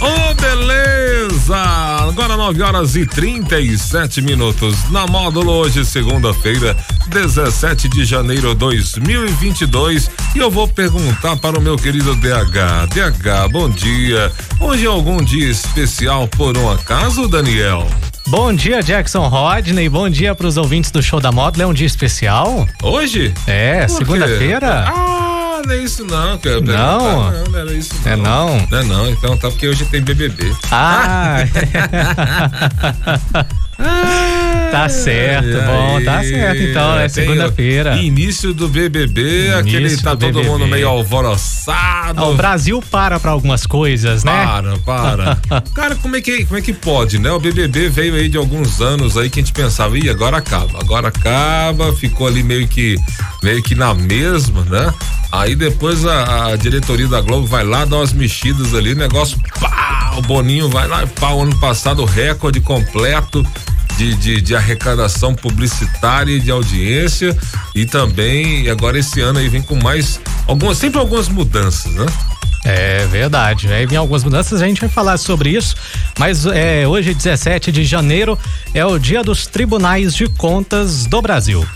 Ô, oh, beleza! Agora 9 horas e 37 minutos. Na módulo hoje, segunda-feira, 17 de janeiro de 2022. E eu vou perguntar para o meu querido DH. DH, bom dia. Hoje é algum dia especial por um acaso, Daniel? Bom dia, Jackson Rodney. Bom dia para os ouvintes do Show da Módulo. É um dia especial? Hoje? É, segunda-feira. Ah, não é isso não, cara. Não? Não, não era isso não. É não? Não é não, então tá porque hoje tem BBB. Ah! tá certo, Ai, bom, tá certo então, é segunda-feira. Início do BBB, Início aquele tá do todo BBB. mundo meio alvoroçado. Ah, o Brasil para para algumas coisas, né? Para, para. Cara, como é, que, como é que pode, né? O BBB veio aí de alguns anos aí que a gente pensava, ih, agora acaba, agora acaba, ficou ali meio que, meio que na mesma, né? Aí depois a, a diretoria da Globo vai lá, dá umas mexidas ali, negócio, pá, o Boninho vai lá, pá, o ano passado recorde completo de, de, de arrecadação publicitária e de audiência e também, agora esse ano aí vem com mais, algumas, sempre algumas mudanças, né? É verdade. Aí vem algumas mudanças, a gente vai falar sobre isso. Mas é, hoje, 17 de janeiro, é o dia dos tribunais de contas do Brasil.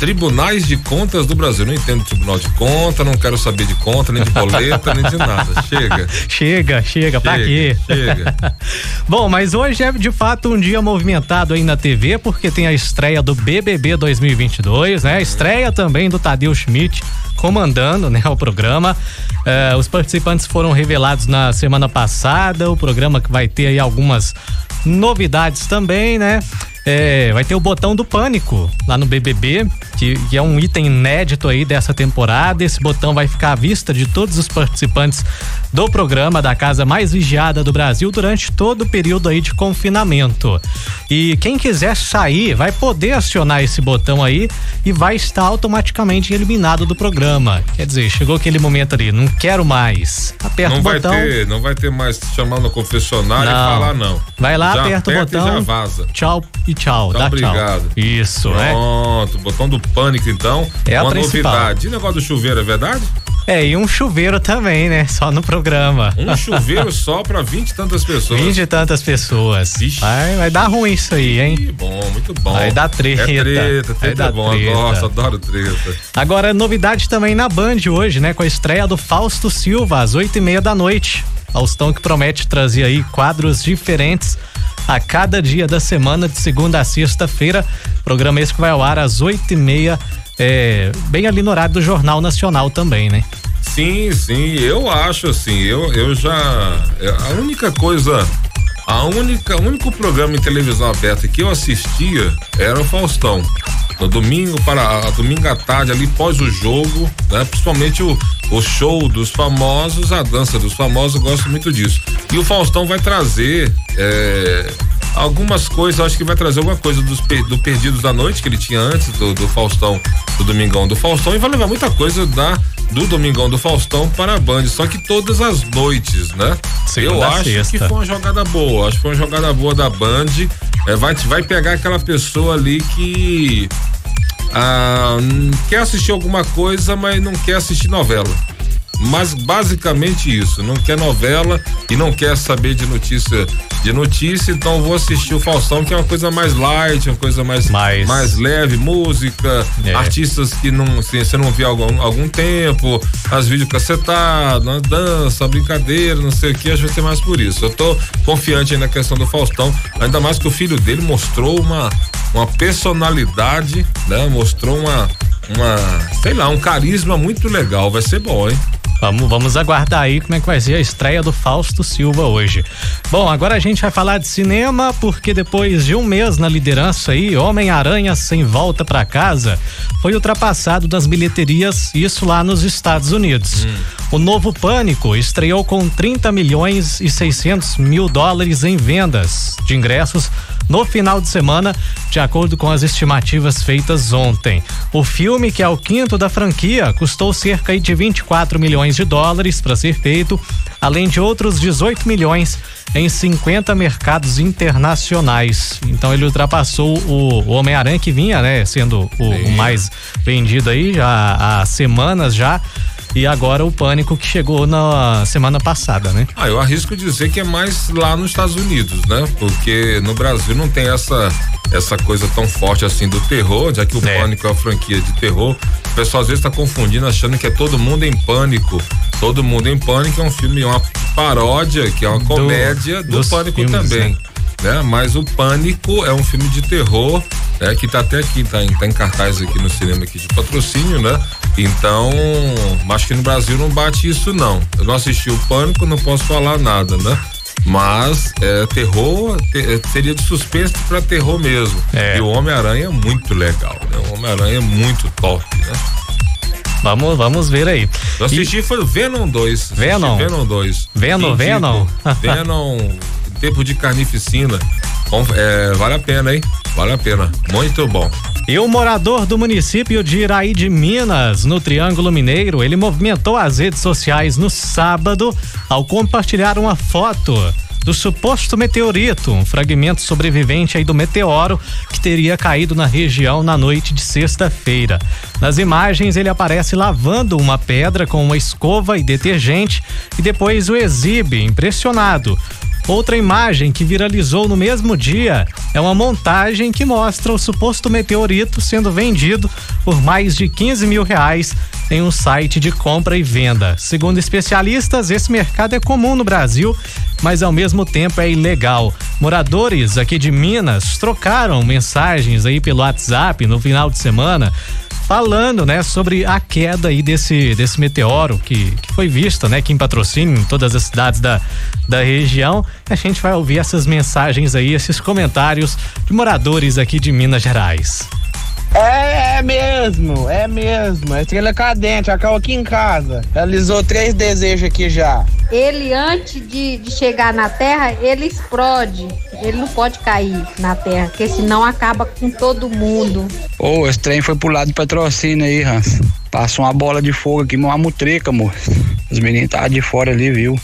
Tribunais de Contas do Brasil. Não entendo Tribunal de Conta, não quero saber de conta, nem de boleta, nem de nada. Chega. Chega, chega, pra quê? Chega. Bom, mas hoje é de fato um dia movimentado aí na TV, porque tem a estreia do BBB 2022, né? A estreia também do Tadeu Schmidt comandando, né, o programa. Eh, os participantes foram revelados na semana passada. O programa que vai ter aí algumas novidades também, né? É, vai ter o botão do pânico lá no BBB, que, que é um item inédito aí dessa temporada. Esse botão vai ficar à vista de todos os participantes do programa da casa mais vigiada do Brasil durante todo o período aí de confinamento. E quem quiser sair vai poder acionar esse botão aí e vai estar automaticamente eliminado do programa. Quer dizer, chegou aquele momento ali, não quero mais. Aperta Não o vai, botão. ter, não vai ter mais chamar no confessionário e Não. falar não. Vai lá, Já aperta o aperta e botão. já vaza. Tchau e tchau. Tá, dá obrigado. tchau. Isso, né? Pronto, botão do pânico então. É a uma principal. novidade. E o negócio do chuveiro, é verdade? É, e um chuveiro também, né? Só no programa. Um chuveiro só pra vinte e tantas pessoas. Vinte e tantas pessoas. Vixe. Vai, vai dar ruim isso aí, hein? Que bom, muito bom. Vai dar treta. É treta, treta é bom. treta. Gosto, adoro treta. Agora, novidade também na Band hoje, né? Com a estreia do Fausto Silva, às oito e meia da noite. Faustão que promete trazer aí quadros diferentes a cada dia da semana, de segunda a sexta-feira. Programa esse que vai ao ar às oito e meia, é, bem ali no horário do Jornal Nacional também, né? Sim, sim, eu acho assim, eu, eu já. é, A única coisa. A única, o único programa em televisão aberta que eu assistia era o Faustão. Domingo para a domingo à tarde ali pós o jogo, né? Principalmente o, o show dos famosos, a dança dos famosos, eu gosto muito disso. E o Faustão vai trazer é, algumas coisas, acho que vai trazer alguma coisa dos do Perdidos da Noite que ele tinha antes do, do Faustão, do Domingão do Faustão e vai levar muita coisa da do Domingão do Faustão para a Band, só que todas as noites, né? Segunda eu acho sexta. que foi uma jogada boa, acho que foi uma jogada boa da Band. É, vai, vai pegar aquela pessoa ali que ah, quer assistir alguma coisa, mas não quer assistir novela. Mas basicamente isso, não quer novela e não quer saber de notícia de notícia, então vou assistir o Faustão, que é uma coisa mais light, uma coisa mais Mais- mais leve, música, É. artistas que não assim, você não viu há algum, algum tempo, as vídeos cacetados, uma dança, brincadeira, não sei o que, acho que vai ser mais por isso. Eu tô confiante aí na questão do Faustão, ainda mais que o filho dele mostrou uma, uma personalidade, né? Mostrou uma, uma, sei lá, um carisma muito legal, vai ser bom, hein? Vamos, vamos aguardar aí como é que vai ser a estreia do Fausto Silva hoje. Bom, agora a gente vai falar de cinema, porque depois de um mês na liderança aí, Homem-Aranha Sem Volta pra Casa foi ultrapassado das bilheterias, isso lá nos Estados Unidos. O novo Pânico estreou com 30 milhões e 600 mil dólares em vendas de ingressos no final de semana, de acordo com as estimativas feitas ontem. O filme, que é o quinto da franquia, custou cerca de 24 milhões de dólares para ser feito, além de outros 18 milhões em 50 mercados internacionais. Então ele ultrapassou o, Homem-Aranha que vinha, né, sendo o, o mais vendido aí já há semanas já e agora o pânico que chegou na semana passada, né? Ah, eu arrisco dizer que é mais lá nos Estados Unidos, né? Porque no Brasil não tem essa essa coisa tão forte assim do terror, já que o é. pânico é uma franquia de terror. O pessoal às vezes está confundindo, achando que é todo mundo em pânico. Todo mundo em pânico é um filme, uma paródia, que é uma comédia do, do pânico filmes, também. Né? né? Mas o Pânico é um filme de terror, né? Que tá até aqui, tá em, tá em cartaz aqui no cinema aqui de patrocínio, né? Então, acho que no Brasil não bate isso não. Eu não assisti o Pânico, não posso falar nada, né? Mas é, terror é, seria de suspense para terror mesmo. É. E o Homem-Aranha é muito legal, né? O Homem-Aranha é muito top, né? Vamos, vamos ver aí. Eu assisti e... foi o Venom 2. Venom? Venom 2. Venom, Venom? Venom tempo de carnificina. É, vale a pena, hein? Vale a pena. Muito bom. E o morador do município de Iraí de Minas, no Triângulo Mineiro, ele movimentou as redes sociais no sábado ao compartilhar uma foto do suposto meteorito, um fragmento sobrevivente aí do meteoro que teria caído na região na noite de sexta-feira. Nas imagens ele aparece lavando uma pedra com uma escova e detergente e depois o exibe, impressionado. Outra imagem que viralizou no mesmo dia é uma montagem que mostra o suposto meteorito sendo vendido por mais de 15 mil reais em um site de compra e venda. Segundo especialistas, esse mercado é comum no Brasil, mas ao mesmo tempo é ilegal. Moradores aqui de Minas trocaram mensagens aí pelo WhatsApp no final de semana falando, né, sobre a queda aí desse, desse meteoro que, que foi vista, né, aqui em patrocínio, em todas as cidades da, da região. A gente vai ouvir essas mensagens aí, esses comentários de moradores aqui de Minas Gerais. É, é mesmo, é mesmo. A estrela cadente, acabou aqui em casa. Realizou três desejos aqui já. Ele, antes de, de chegar na Terra, ele explode. Ele não pode cair na Terra, porque senão acaba com todo mundo. Ô, oh, esse trem foi pro lado de patrocínio aí, Hans. Passou uma bola de fogo aqui, uma mutreca, amor. Os meninos estavam de fora ali, viu?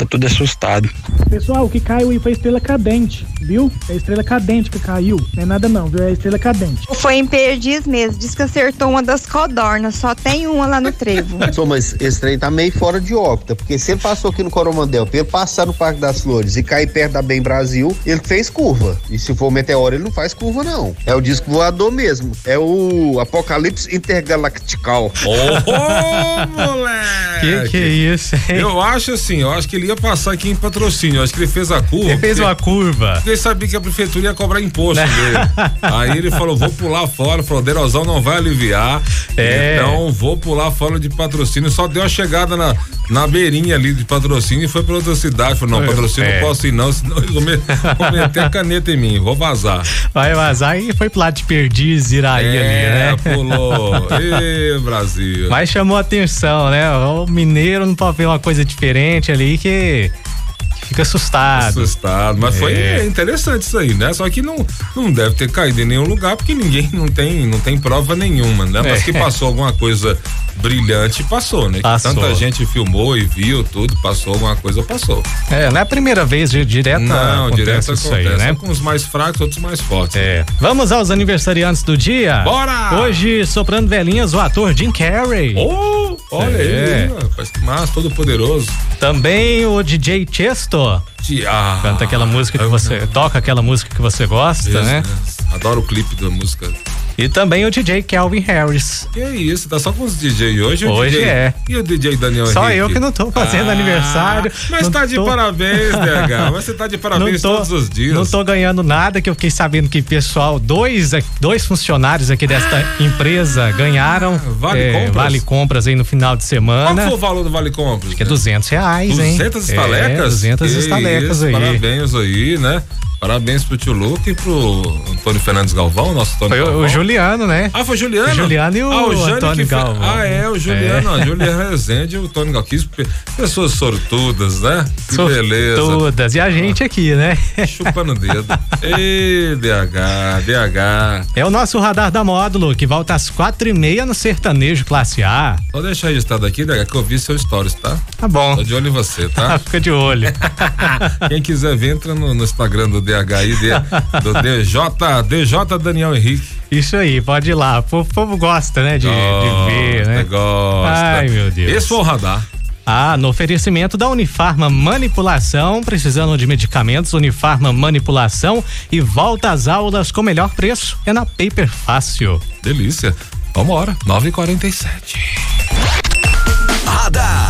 Tá tudo assustado. Pessoal, o que caiu aí foi a estrela cadente, viu? É a estrela cadente que caiu. Não é nada não, viu? É a estrela cadente. Foi em Perdiz mesmo. Diz que acertou uma das codornas. Só tem uma lá no trevo. Só, mas esse trem tá meio fora de órbita, porque se ele passou aqui no Coromandel, pra ele passar no Parque das Flores e cair perto da Bem Brasil, ele fez curva. E se for meteoro, ele não faz curva, não. É o disco voador mesmo. É o Apocalipse Intergalactical. Ô, oh, moleque! Que que é isso, hein? Eu acho assim, eu acho que ele ia passar aqui em patrocínio. Acho que ele fez a curva. Ele fez uma curva. Ele sabia que a prefeitura ia cobrar imposto dele. Aí ele falou: vou pular fora. Falou: Derosão não vai aliviar. É. Então vou pular fora de patrocínio. Só deu a chegada na, na beirinha ali de patrocínio e foi pra outra cidade. Falou: não, patrocínio é. não posso ir, não, senão eles vão, meter a caneta em mim. Vou vazar. Vai vazar e foi pro lado de Perdiz, Iraí é, ali, né? pulou. Ê, Brasil. Mas chamou atenção, né? O mineiro não pode ver uma coisa diferente ali que fica assustado. Assustado, mas é. foi interessante isso aí, né? Só que não, não deve ter caído em nenhum lugar porque ninguém não tem, não tem prova nenhuma, né? Mas é. que passou alguma coisa brilhante, passou, né? Passou. Que tanta gente filmou e viu tudo, passou alguma coisa, passou. É, não é a primeira vez, direta Não, acontece direto isso acontece, aí, né? com os mais fracos, outros mais fortes. É. Vamos aos aniversariantes do dia? Bora! Hoje, soprando velhinhas, o ator Jim Carrey. Oh, olha é. aí, rapaz, mas todo poderoso. Também o DJ Chesto. Ah, Canta aquela música que você. Toca aquela música que você gosta, Deus, né? Deus. Adoro o clipe da música. E também o DJ Kelvin Harris. Que é isso, tá só com os DJ hoje? Hoje DJ, é. E o DJ Daniel Só Henrique? eu que não tô fazendo ah, aniversário. Mas tá de tô... parabéns, DH. Mas você tá de parabéns tô, todos os dias. Não tô ganhando nada, que eu fiquei sabendo que pessoal, dois, dois funcionários aqui desta ah, empresa ganharam vale, é, compras? vale compras aí no final de semana. Qual foi o valor do Vale Compras? Acho que é 200 reais, 200 hein? 200 estalecas? É, 200 estalecas aí. Parabéns aí, né? Parabéns pro tio Luca e pro Antônio Fernandes Galvão, nosso Antônio Foi o, Galvão. o Juliano, né? Ah, foi Juliano? O Juliano e o ah, Antônio fe- Galvão. Ah, é, o Juliano, É. a Juliana Rezende e o Antônio Galvão. Pessoas sortudas, né? Que beleza. Todas. E a gente aqui, né? Chupando o dedo. Ei, DH, DH. É o nosso radar da módulo, que volta às quatro e meia no sertanejo classe A. Vou deixar registrado aqui, DH, que eu vi seu stories, tá? Tá bom. Tô de olho em você, tá? Fica de olho. Quem quiser ver, entra no, no Instagram do DH aí, de- do DJ, DJ Daniel Henrique. Isso aí, pode ir lá. O povo, povo gosta, né? De, de ver, né? Gosta. Ai, meu Deus. Esse foi o radar. Ah, no oferecimento da Unifarma Manipulação, precisando de medicamentos, Unifarma Manipulação e volta às aulas com melhor preço é na Paper Fácil. Delícia. Vambora, 9h47. Radar.